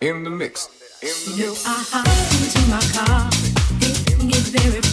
in the mix. In the you uh-huh. are into my car, thinking it's very.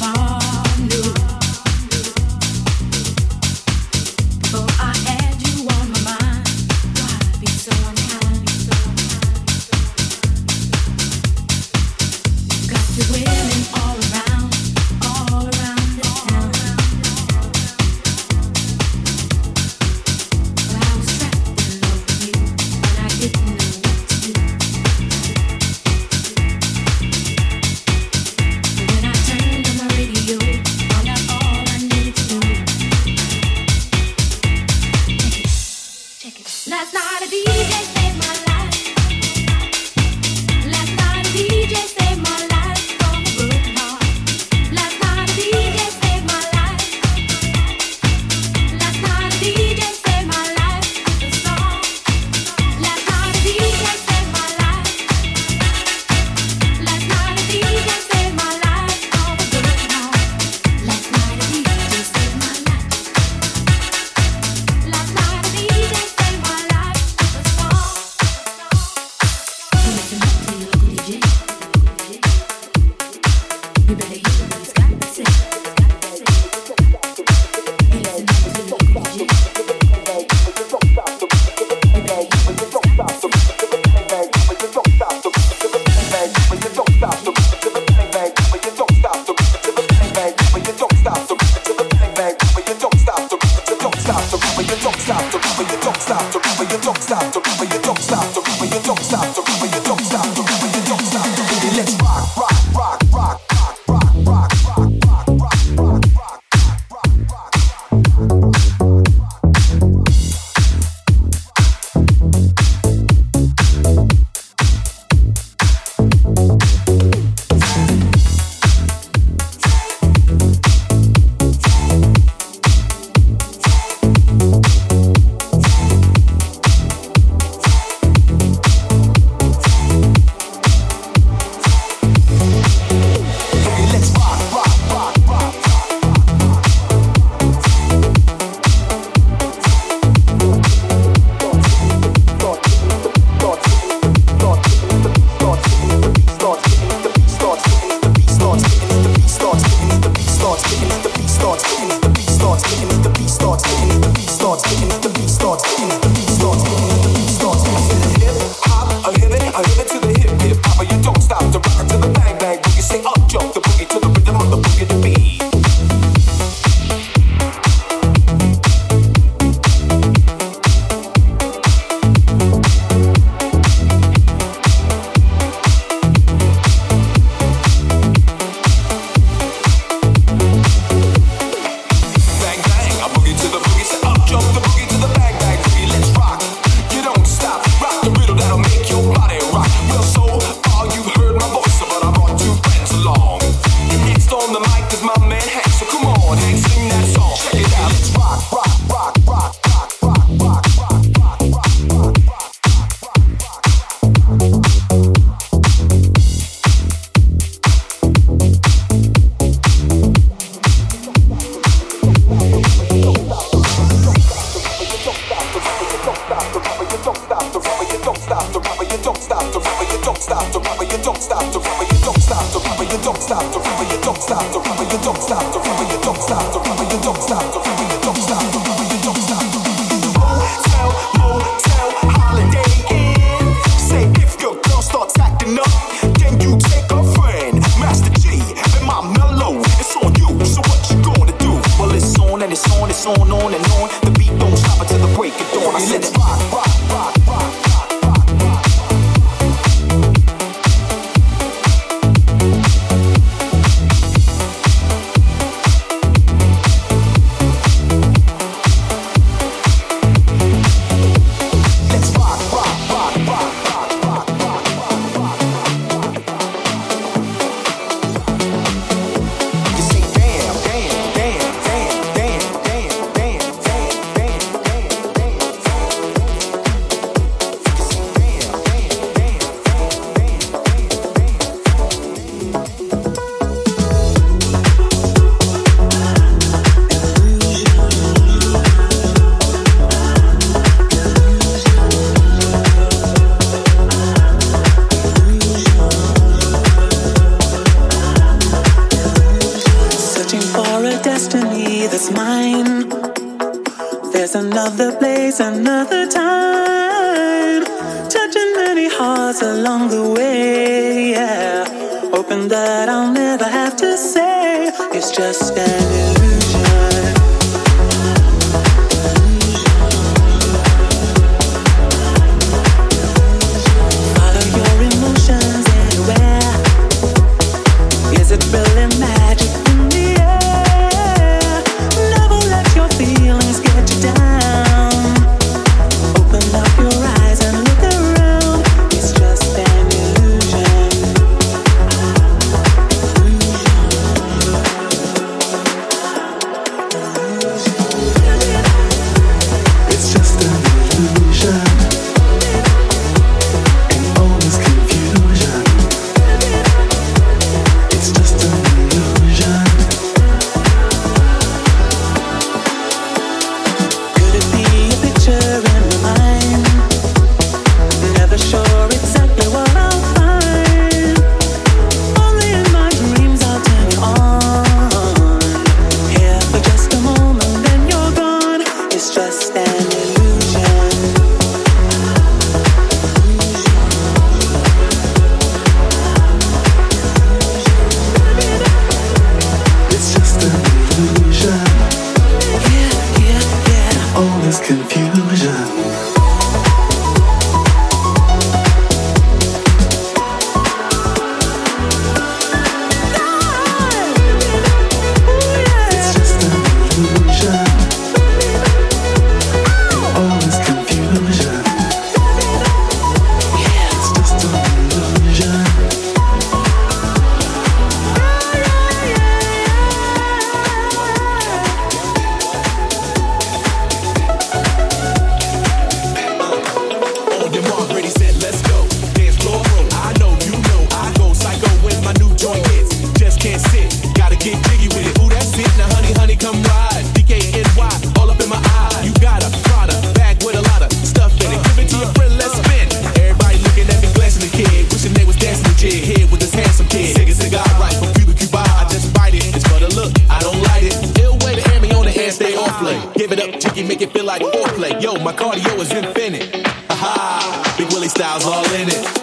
With in Raiders.